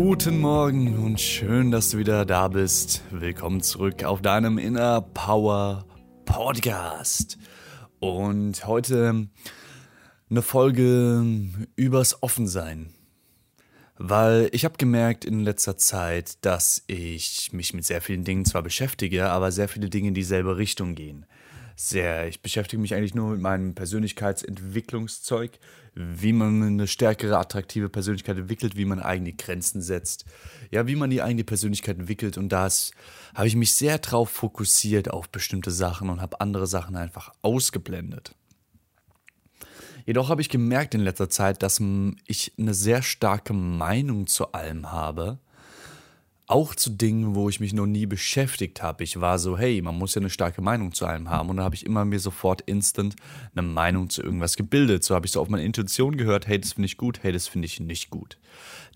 Guten Morgen und schön, dass du wieder da bist. Willkommen zurück auf deinem Inner Power Podcast. Und heute eine Folge übers Offensein. Weil ich habe gemerkt in letzter Zeit, dass ich mich mit sehr vielen Dingen zwar beschäftige, aber sehr viele Dinge in dieselbe Richtung gehen sehr. Ich beschäftige mich eigentlich nur mit meinem Persönlichkeitsentwicklungszeug, wie man eine stärkere, attraktive Persönlichkeit entwickelt, wie man eigene Grenzen setzt, ja, wie man die eigene Persönlichkeit entwickelt. Und da habe ich mich sehr drauf fokussiert auf bestimmte Sachen und habe andere Sachen einfach ausgeblendet. Jedoch habe ich gemerkt in letzter Zeit, dass ich eine sehr starke Meinung zu allem habe auch zu Dingen, wo ich mich noch nie beschäftigt habe. Ich war so, hey, man muss ja eine starke Meinung zu allem haben. Und da habe ich immer mir sofort instant eine Meinung zu irgendwas gebildet. So habe ich so auf meine Intuition gehört, hey, das finde ich gut, hey, das finde ich nicht gut.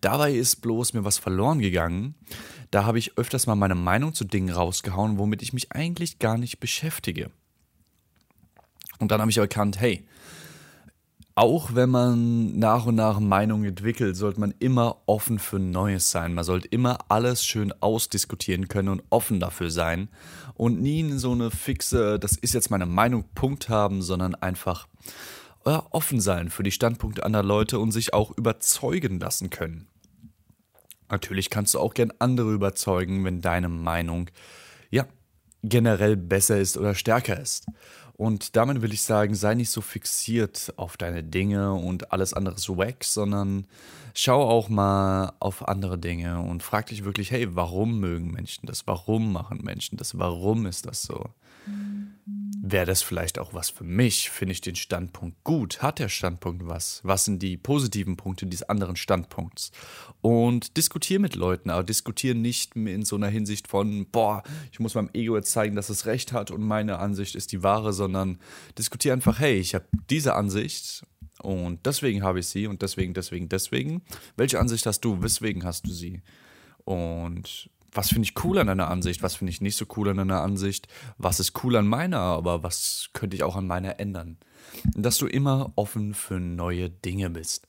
Dabei ist bloß mir was verloren gegangen. Da habe ich öfters mal meine Meinung zu Dingen rausgehauen, womit ich mich eigentlich gar nicht beschäftige. Und dann habe ich erkannt, hey, auch wenn man nach und nach Meinungen entwickelt, sollte man immer offen für Neues sein. Man sollte immer alles schön ausdiskutieren können und offen dafür sein und nie so eine fixe, das ist jetzt meine Meinung, Punkt haben, sondern einfach ja, offen sein für die Standpunkte anderer Leute und sich auch überzeugen lassen können. Natürlich kannst du auch gern andere überzeugen, wenn deine Meinung ja generell besser ist oder stärker ist. Und damit will ich sagen, sei nicht so fixiert auf deine Dinge und alles andere so weg, sondern schau auch mal auf andere Dinge und frag dich wirklich, hey, warum mögen Menschen das? Warum machen Menschen das? Warum ist das so? Wäre das vielleicht auch was für mich? Finde ich den Standpunkt gut? Hat der Standpunkt was? Was sind die positiven Punkte dieses anderen Standpunkts? Und diskutiere mit Leuten, aber diskutiere nicht in so einer Hinsicht von, boah, ich muss meinem Ego jetzt zeigen, dass es recht hat und meine Ansicht ist die wahre, sondern diskutiere einfach, hey, ich habe diese Ansicht und deswegen habe ich sie und deswegen, deswegen, deswegen. Welche Ansicht hast du? Weswegen hast du sie? Und was finde ich cool an deiner Ansicht, was finde ich nicht so cool an deiner Ansicht, was ist cool an meiner, aber was könnte ich auch an meiner ändern. Dass du immer offen für neue Dinge bist.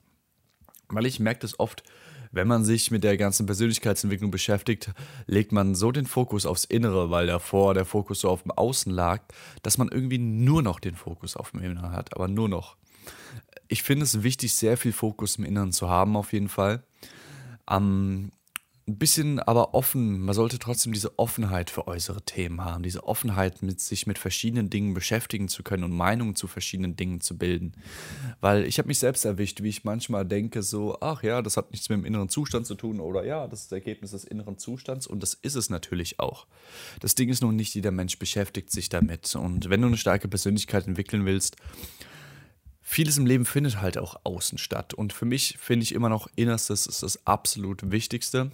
Weil ich merke das oft, wenn man sich mit der ganzen Persönlichkeitsentwicklung beschäftigt, legt man so den Fokus aufs Innere, weil davor der Fokus so auf dem Außen lag, dass man irgendwie nur noch den Fokus auf dem Inneren hat, aber nur noch. Ich finde es wichtig, sehr viel Fokus im Inneren zu haben, auf jeden Fall. Um, ein bisschen aber offen. Man sollte trotzdem diese Offenheit für äußere Themen haben, diese Offenheit, mit sich mit verschiedenen Dingen beschäftigen zu können und Meinungen zu verschiedenen Dingen zu bilden. Weil ich habe mich selbst erwischt, wie ich manchmal denke, so, ach ja, das hat nichts mit dem inneren Zustand zu tun oder ja, das ist das Ergebnis des inneren Zustands und das ist es natürlich auch. Das Ding ist nun nicht, jeder Mensch beschäftigt sich damit. Und wenn du eine starke Persönlichkeit entwickeln willst, vieles im Leben findet halt auch außen statt. Und für mich finde ich immer noch, Innerstes ist das absolut Wichtigste.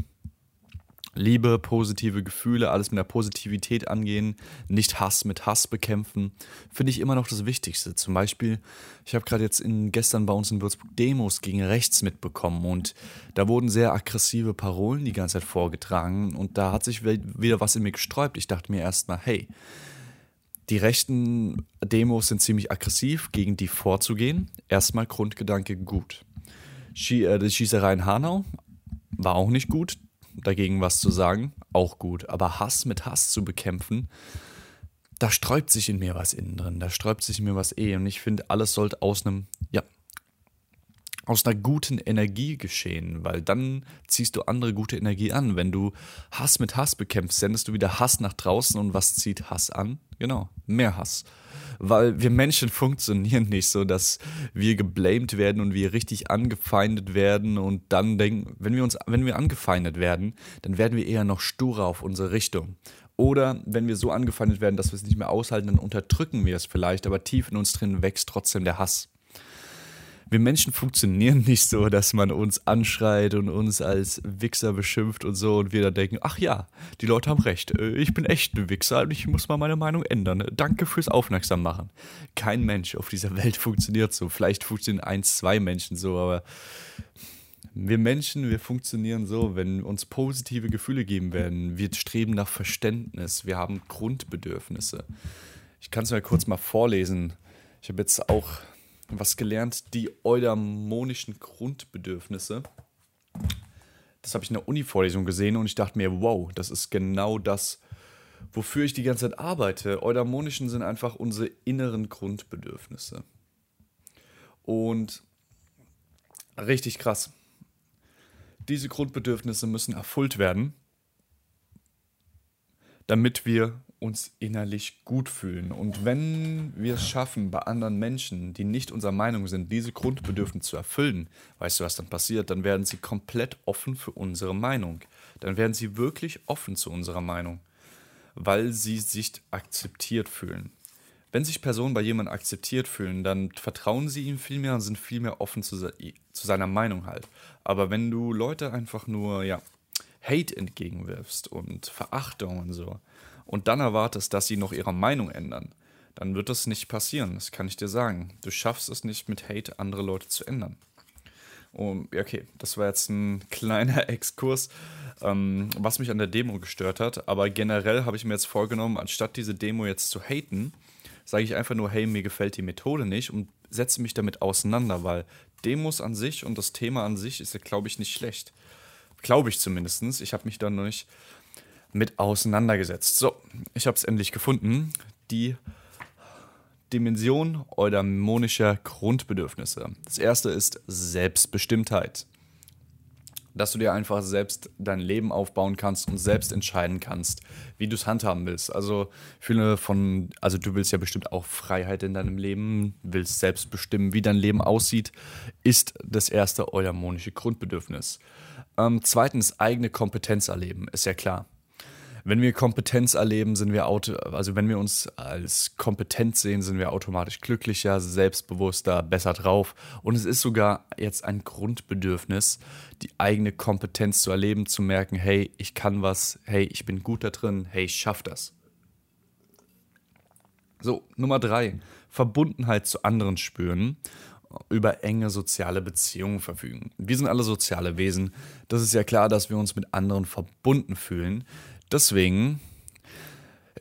Liebe, positive Gefühle, alles mit der Positivität angehen, nicht Hass mit Hass bekämpfen, finde ich immer noch das Wichtigste. Zum Beispiel, ich habe gerade jetzt in, gestern bei uns in Würzburg Demos gegen rechts mitbekommen und da wurden sehr aggressive Parolen die ganze Zeit vorgetragen und da hat sich wieder was in mir gesträubt. Ich dachte mir erstmal, hey, die rechten Demos sind ziemlich aggressiv, gegen die vorzugehen. Erstmal Grundgedanke gut. Schie äh, die Schießerei in Hanau war auch nicht gut dagegen was zu sagen, auch gut. Aber Hass mit Hass zu bekämpfen, da sträubt sich in mir was innen drin, da sträubt sich in mir was eh. Und ich finde, alles sollte aus einem, ja, aus einer guten Energie geschehen, weil dann ziehst du andere gute Energie an. Wenn du Hass mit Hass bekämpfst, sendest du wieder Hass nach draußen und was zieht Hass an? Genau, mehr Hass weil wir Menschen funktionieren nicht so, dass wir geblamed werden und wir richtig angefeindet werden und dann denken, wenn wir uns, wenn wir angefeindet werden, dann werden wir eher noch sturer auf unsere Richtung. Oder wenn wir so angefeindet werden, dass wir es nicht mehr aushalten, dann unterdrücken wir es vielleicht, aber tief in uns drin wächst trotzdem der Hass. Wir Menschen funktionieren nicht so, dass man uns anschreit und uns als Wichser beschimpft und so und wir dann denken, ach ja, die Leute haben recht, äh, ich bin echt ein Wichser und ich muss mal meine Meinung ändern. Danke fürs Aufmerksam machen. Kein Mensch auf dieser Welt funktioniert so. Vielleicht funktionieren ein, zwei Menschen so, aber wir Menschen, wir funktionieren so, wenn uns positive Gefühle geben werden. Wir streben nach Verständnis, wir haben Grundbedürfnisse. Ich kann es mal kurz mal vorlesen. Ich habe jetzt auch was gelernt, die eudamonischen Grundbedürfnisse. Das habe ich in der Uni-Vorlesung gesehen und ich dachte mir, wow, das ist genau das, wofür ich die ganze Zeit arbeite. Eudamonischen sind einfach unsere inneren Grundbedürfnisse. Und richtig krass. Diese Grundbedürfnisse müssen erfüllt werden, damit wir uns innerlich gut fühlen. Und wenn wir es schaffen, bei anderen Menschen, die nicht unserer Meinung sind, diese Grundbedürfnisse zu erfüllen, weißt du, was dann passiert? Dann werden sie komplett offen für unsere Meinung. Dann werden sie wirklich offen zu unserer Meinung, weil sie sich akzeptiert fühlen. Wenn sich Personen bei jemandem akzeptiert fühlen, dann vertrauen sie ihm viel mehr und sind viel mehr offen zu, zu seiner Meinung halt. Aber wenn du Leute einfach nur, ja, Hate entgegenwirfst und Verachtung und so, und dann erwartest, dass sie noch ihre Meinung ändern, dann wird das nicht passieren. Das kann ich dir sagen. Du schaffst es nicht mit Hate andere Leute zu ändern. Und okay, das war jetzt ein kleiner Exkurs, ähm, was mich an der Demo gestört hat. Aber generell habe ich mir jetzt vorgenommen, anstatt diese Demo jetzt zu haten, sage ich einfach nur, hey, mir gefällt die Methode nicht und setze mich damit auseinander, weil Demos an sich und das Thema an sich ist ja, glaube ich, nicht schlecht. Glaube ich zumindest. Ich habe mich da noch nicht mit auseinandergesetzt. So, ich habe es endlich gefunden. Die Dimension eudaimonischer Grundbedürfnisse. Das erste ist Selbstbestimmtheit. Dass du dir einfach selbst dein Leben aufbauen kannst und selbst entscheiden kannst, wie du es handhaben willst. Also viele von, also du willst ja bestimmt auch Freiheit in deinem Leben, willst selbst bestimmen, wie dein Leben aussieht, ist das erste eudaimonische Grundbedürfnis. Ähm, zweitens, eigene Kompetenz erleben, ist ja klar wenn wir Kompetenz erleben, sind wir auto, also wenn wir uns als kompetent sehen, sind wir automatisch glücklicher, selbstbewusster, besser drauf. Und es ist sogar jetzt ein Grundbedürfnis, die eigene Kompetenz zu erleben, zu merken, hey, ich kann was, hey, ich bin gut da drin, hey, ich schaff das. So, Nummer drei, Verbundenheit zu anderen spüren über enge soziale Beziehungen verfügen. Wir sind alle soziale Wesen. Das ist ja klar, dass wir uns mit anderen verbunden fühlen. Deswegen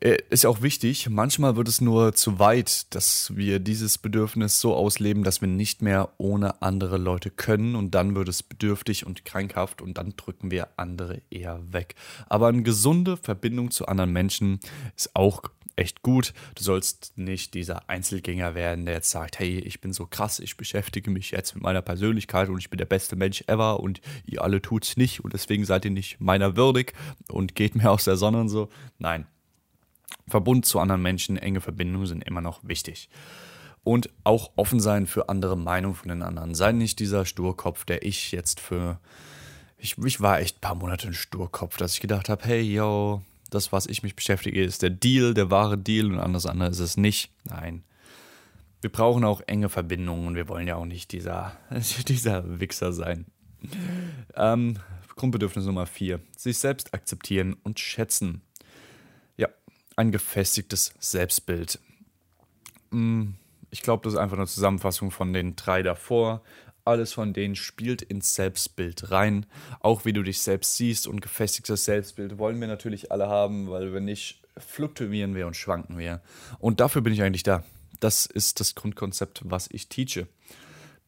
äh, ist auch wichtig, manchmal wird es nur zu weit, dass wir dieses Bedürfnis so ausleben, dass wir nicht mehr ohne andere Leute können und dann wird es bedürftig und krankhaft und dann drücken wir andere eher weg. Aber eine gesunde Verbindung zu anderen Menschen ist auch echt gut. Du sollst nicht dieser Einzelgänger werden, der jetzt sagt, hey, ich bin so krass, ich beschäftige mich jetzt mit meiner Persönlichkeit und ich bin der beste Mensch ever und ihr alle tut's nicht und deswegen seid ihr nicht meiner würdig und geht mir aus der Sonne und so. Nein. Verbund zu anderen Menschen, enge Verbindungen sind immer noch wichtig. Und auch offen sein für andere Meinungen von den anderen. Sei nicht dieser Sturkopf, der ich jetzt für. Ich, ich war echt ein paar Monate ein Sturkopf, dass ich gedacht habe, hey, yo, das, was ich mich beschäftige, ist der Deal, der wahre Deal und alles andere ist es nicht. Nein. Wir brauchen auch enge Verbindungen und wir wollen ja auch nicht dieser, dieser Wichser sein. Ähm, Grundbedürfnis Nummer vier: Sich selbst akzeptieren und schätzen. Ja, ein gefestigtes Selbstbild. Hm, ich glaube, das ist einfach eine Zusammenfassung von den drei davor alles von denen spielt ins Selbstbild rein. Auch wie du dich selbst siehst und gefestigtes Selbstbild wollen wir natürlich alle haben, weil wenn nicht, fluktuieren wir und schwanken wir. Und dafür bin ich eigentlich da. Das ist das Grundkonzept, was ich teache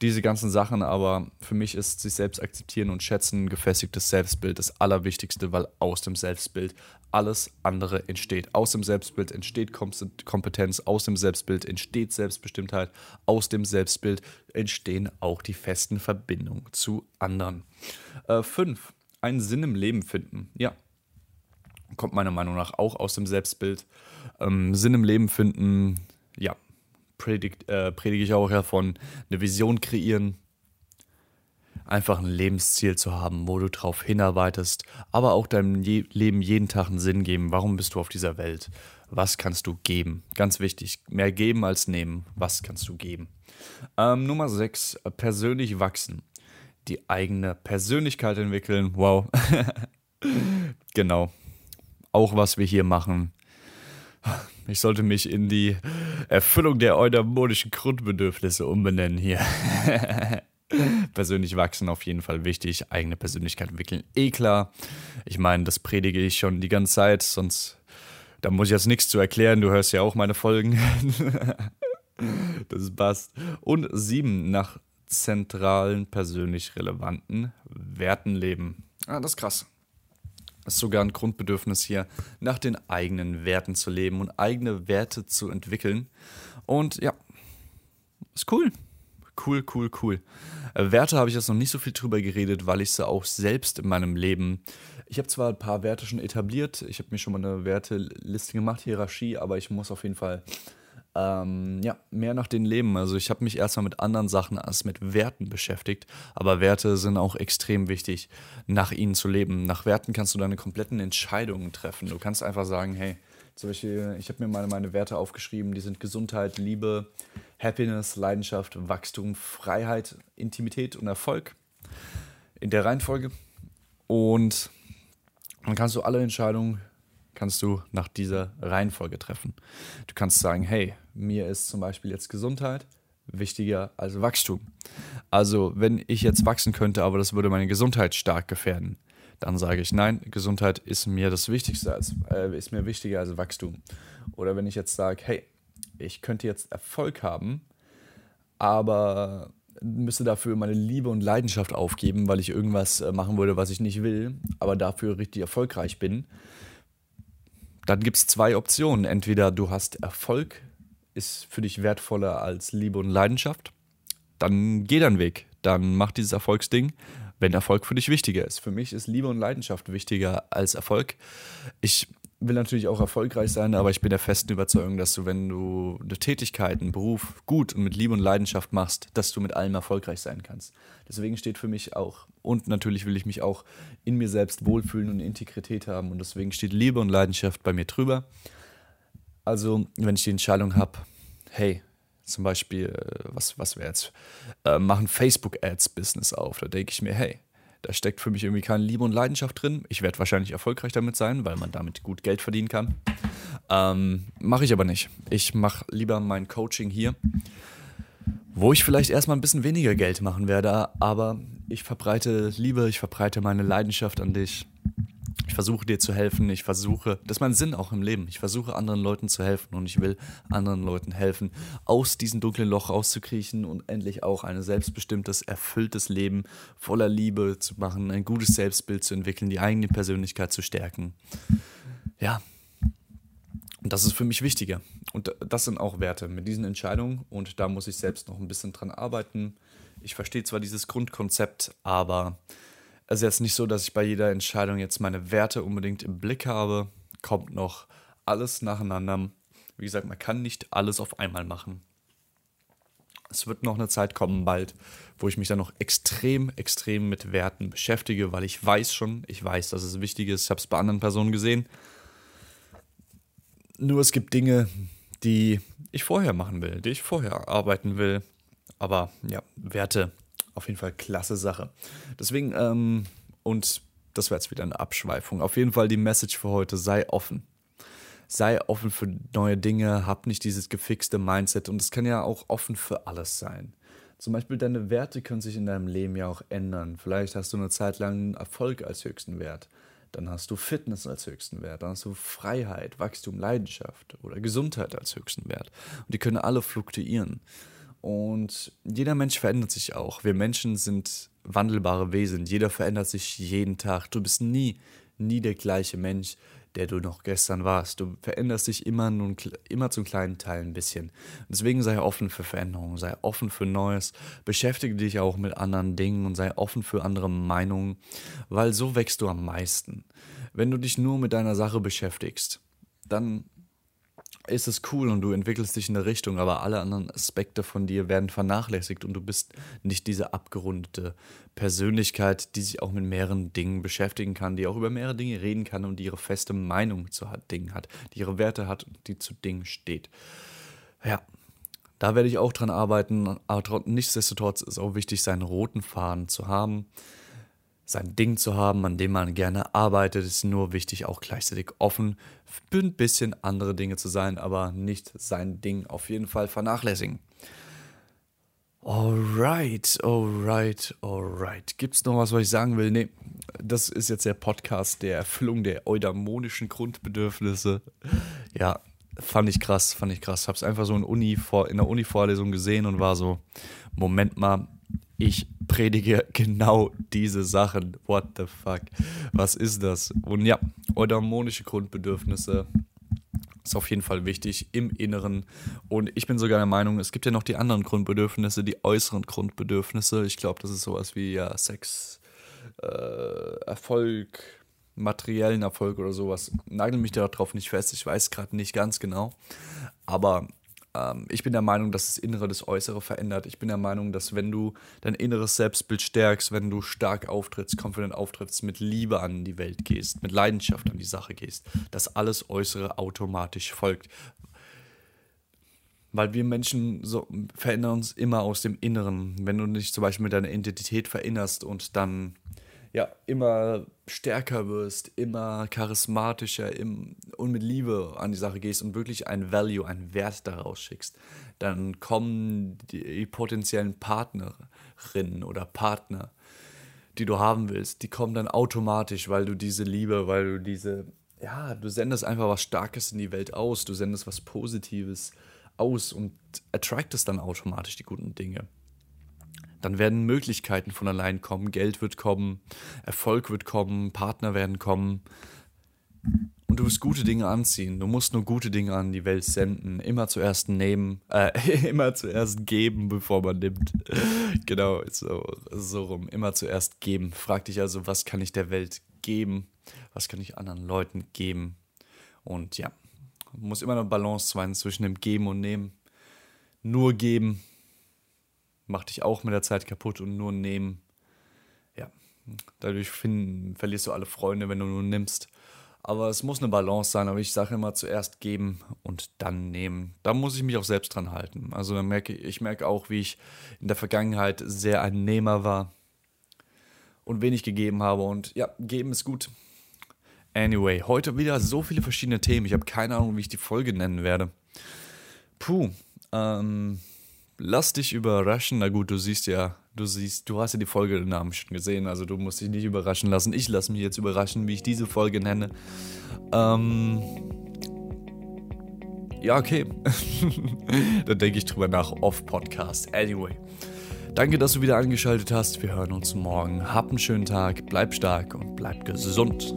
diese ganzen Sachen, aber für mich ist sich selbst akzeptieren und schätzen, gefestigtes Selbstbild das Allerwichtigste, weil aus dem Selbstbild alles andere entsteht. Aus dem Selbstbild entsteht Kompetenz, aus dem Selbstbild entsteht Selbstbestimmtheit, aus dem Selbstbild entstehen auch die festen Verbindungen zu anderen. Äh, fünf, einen Sinn im Leben finden. Ja, kommt meiner Meinung nach auch aus dem Selbstbild. Ähm, Sinn im Leben finden, ja, predigt, äh, predige ich auch ja eine Vision kreieren, einfach ein Lebensziel zu haben, wo du drauf hinarbeitest, aber auch deinem Je Leben jeden Tag einen Sinn geben. Warum bist du auf dieser Welt? Was kannst du geben? Ganz wichtig, mehr geben als nehmen. Was kannst du geben? Ähm, Nummer 6, persönlich wachsen. Die eigene Persönlichkeit entwickeln. Wow. genau. Auch was wir hier machen. Ich sollte mich in die Erfüllung der eudaimodischen Grundbedürfnisse umbenennen hier. persönlich wachsen auf jeden Fall wichtig, eigene Persönlichkeit entwickeln. Eh klar. Ich meine, das predige ich schon die ganze Zeit, sonst da muss ich jetzt nichts zu erklären. Du hörst ja auch meine Folgen. das passt. Und sieben, nach zentralen, persönlich relevanten Werten leben. Ah, das ist krass. Ist sogar ein Grundbedürfnis hier, nach den eigenen Werten zu leben und eigene Werte zu entwickeln. Und ja, ist cool. Cool, cool, cool. Äh, Werte habe ich jetzt noch nicht so viel drüber geredet, weil ich sie auch selbst in meinem Leben. Ich habe zwar ein paar Werte schon etabliert, ich habe mir schon mal eine Werteliste gemacht, Hierarchie, aber ich muss auf jeden Fall ähm, ja, mehr nach den leben. Also ich habe mich erstmal mit anderen Sachen als mit Werten beschäftigt, aber Werte sind auch extrem wichtig, nach ihnen zu leben. Nach Werten kannst du deine kompletten Entscheidungen treffen. Du kannst einfach sagen, hey, zum Beispiel, ich habe mir meine, meine Werte aufgeschrieben, die sind Gesundheit, Liebe, Happiness, Leidenschaft, Wachstum, Freiheit, Intimität und Erfolg in der Reihenfolge. Und dann kannst du alle Entscheidungen kannst du nach dieser Reihenfolge treffen. Du kannst sagen, hey, mir ist zum Beispiel jetzt Gesundheit wichtiger als Wachstum. Also wenn ich jetzt wachsen könnte, aber das würde meine Gesundheit stark gefährden, dann sage ich, nein, Gesundheit ist mir das Wichtigste, als, äh, ist mir wichtiger als Wachstum. Oder wenn ich jetzt sage, hey, ich könnte jetzt Erfolg haben, aber müsste dafür meine Liebe und Leidenschaft aufgeben, weil ich irgendwas äh, machen würde, was ich nicht will, aber dafür richtig erfolgreich bin. Dann gibt es zwei Optionen. Entweder du hast Erfolg, ist für dich wertvoller als Liebe und Leidenschaft. Dann geh deinen Weg. Dann mach dieses Erfolgsding, wenn Erfolg für dich wichtiger ist. Für mich ist Liebe und Leidenschaft wichtiger als Erfolg. Ich will natürlich auch erfolgreich sein, aber ich bin der festen Überzeugung, dass du, wenn du eine Tätigkeit, einen Beruf gut und mit Liebe und Leidenschaft machst, dass du mit allem erfolgreich sein kannst. Deswegen steht für mich auch, und natürlich will ich mich auch in mir selbst wohlfühlen und Integrität haben und deswegen steht Liebe und Leidenschaft bei mir drüber. Also, wenn ich die Entscheidung habe, hey, zum Beispiel, äh, was, was wäre jetzt, äh, machen Facebook-Ads-Business auf, da denke ich mir, hey, da steckt für mich irgendwie keine Liebe und Leidenschaft drin. Ich werde wahrscheinlich erfolgreich damit sein, weil man damit gut Geld verdienen kann. Ähm, mache ich aber nicht. Ich mache lieber mein Coaching hier, wo ich vielleicht erstmal ein bisschen weniger Geld machen werde, aber ich verbreite Liebe, ich verbreite meine Leidenschaft an dich. Ich versuche dir zu helfen, ich versuche, das ist mein Sinn auch im Leben. Ich versuche anderen Leuten zu helfen und ich will anderen Leuten helfen, aus diesem dunklen Loch rauszukriechen und endlich auch ein selbstbestimmtes, erfülltes Leben voller Liebe zu machen, ein gutes Selbstbild zu entwickeln, die eigene Persönlichkeit zu stärken. Ja, und das ist für mich wichtiger. Und das sind auch Werte mit diesen Entscheidungen. Und da muss ich selbst noch ein bisschen dran arbeiten. Ich verstehe zwar dieses Grundkonzept, aber es ist jetzt nicht so, dass ich bei jeder Entscheidung jetzt meine Werte unbedingt im Blick habe. Kommt noch alles nacheinander. Wie gesagt, man kann nicht alles auf einmal machen. Es wird noch eine Zeit kommen bald, wo ich mich dann noch extrem, extrem mit Werten beschäftige, weil ich weiß schon, ich weiß, dass es wichtig ist. Ich habe es bei anderen Personen gesehen. Nur es gibt Dinge, die ich vorher machen will, die ich vorher arbeiten will. Aber ja, Werte auf jeden Fall klasse Sache. Deswegen, ähm, und das wäre jetzt wieder eine Abschweifung. Auf jeden Fall die Message für heute, sei offen. Sei offen für neue Dinge, hab nicht dieses gefixte Mindset und es kann ja auch offen für alles sein. Zum Beispiel deine Werte können sich in deinem Leben ja auch ändern. Vielleicht hast du eine Zeit lang Erfolg als höchsten Wert. Dann hast du Fitness als höchsten Wert. Dann hast du Freiheit, Wachstum, Leidenschaft oder Gesundheit als höchsten Wert. Und die können alle fluktuieren. Und jeder Mensch verändert sich auch. Wir Menschen sind wandelbare Wesen. Jeder verändert sich jeden Tag. Du bist nie, nie der gleiche Mensch, der du noch gestern warst. Du veränderst dich immer, nun, immer zum kleinen Teil ein bisschen. Deswegen sei offen für Veränderungen, sei offen für Neues, beschäftige dich auch mit anderen Dingen und sei offen für andere Meinungen, weil so wächst du am meisten. Wenn du dich nur mit deiner Sache beschäftigst, dann ist es cool und du entwickelst dich in eine Richtung, aber alle anderen Aspekte von dir werden vernachlässigt und du bist nicht diese abgerundete Persönlichkeit, die sich auch mit mehreren Dingen beschäftigen kann, die auch über mehrere Dinge reden kann und die ihre feste Meinung zu Dingen hat, die ihre Werte hat und die zu Dingen steht. Ja, da werde ich auch dran arbeiten, aber nichtsdestotrotz ist auch wichtig, seinen roten Faden zu haben sein Ding zu haben, an dem man gerne arbeitet, ist nur wichtig, auch gleichzeitig offen für ein bisschen andere Dinge zu sein, aber nicht sein Ding auf jeden Fall vernachlässigen. Alright, alright, alright. Gibt es noch was, was ich sagen will? Nee, das ist jetzt der Podcast der Erfüllung der eudamonischen Grundbedürfnisse. Ja, fand ich krass, fand ich krass. Hab's einfach so in, Uni in der Uni-Vorlesung gesehen und war so, Moment mal, ich predige genau diese Sachen. What the fuck? Was ist das? Und ja, eudaimonische Grundbedürfnisse ist auf jeden Fall wichtig im Inneren. Und ich bin sogar der Meinung, es gibt ja noch die anderen Grundbedürfnisse, die äußeren Grundbedürfnisse. Ich glaube, das ist sowas wie ja, Sex, äh, Erfolg, materiellen Erfolg oder sowas. Nagel mich darauf nicht fest, ich weiß gerade nicht ganz genau. Aber ähm, ich bin der Meinung, dass das Innere das Äußere verändert. Ich bin der Meinung, dass wenn du dein inneres Selbstbild stärkst, wenn du stark auftrittst, confident auftrittst, mit Liebe an die Welt gehst, mit Leidenschaft an die Sache gehst, dass alles Äußere automatisch folgt. Weil wir Menschen so verändern uns immer aus dem Inneren. Wenn du dich zum Beispiel mit deiner Identität verinnerst und dann ja, immer stärker wirst, immer charismatischer im, und mit Liebe an die Sache gehst und wirklich ein Value, einen Wert daraus schickst, dann kommen die potenziellen Partnerinnen oder Partner, die du haben willst, die kommen dann automatisch, weil du diese Liebe, weil du diese, ja, du sendest einfach was Starkes in die Welt aus, du sendest was Positives aus und attractest dann automatisch die guten Dinge dann werden Möglichkeiten von allein kommen, Geld wird kommen, Erfolg wird kommen, Partner werden kommen. Und du wirst gute Dinge anziehen. Du musst nur gute Dinge an die Welt senden. Immer zuerst nehmen, äh, immer zuerst geben, bevor man nimmt. genau, so, so rum. Immer zuerst geben. Frag dich also, was kann ich der Welt geben? Was kann ich anderen Leuten geben? Und ja, muss immer eine Balance sein zwischen dem Geben und Nehmen. Nur geben macht dich auch mit der Zeit kaputt und nur nehmen. Ja, dadurch finden, verlierst du alle Freunde, wenn du nur nimmst. Aber es muss eine Balance sein, aber ich sage immer zuerst geben und dann nehmen. Da muss ich mich auch selbst dran halten. Also merke, ich merke auch, wie ich in der Vergangenheit sehr ein Nehmer war und wenig gegeben habe. Und ja, geben ist gut. Anyway, heute wieder so viele verschiedene Themen. Ich habe keine Ahnung, wie ich die Folge nennen werde. Puh, ähm, lass dich überraschen. Na gut, du siehst ja, du siehst, du hast ja die Folge den Namen schon gesehen, also du musst dich nicht überraschen lassen. Ich lasse mich jetzt überraschen, wie ich diese Folge nenne. Ähm. Ja, okay. Dann denke ich drüber nach off-Podcast. Anyway. Danke, dass du wieder angeschaltet hast. Wir hören uns morgen. Hab einen schönen Tag, bleib stark und bleib gesund.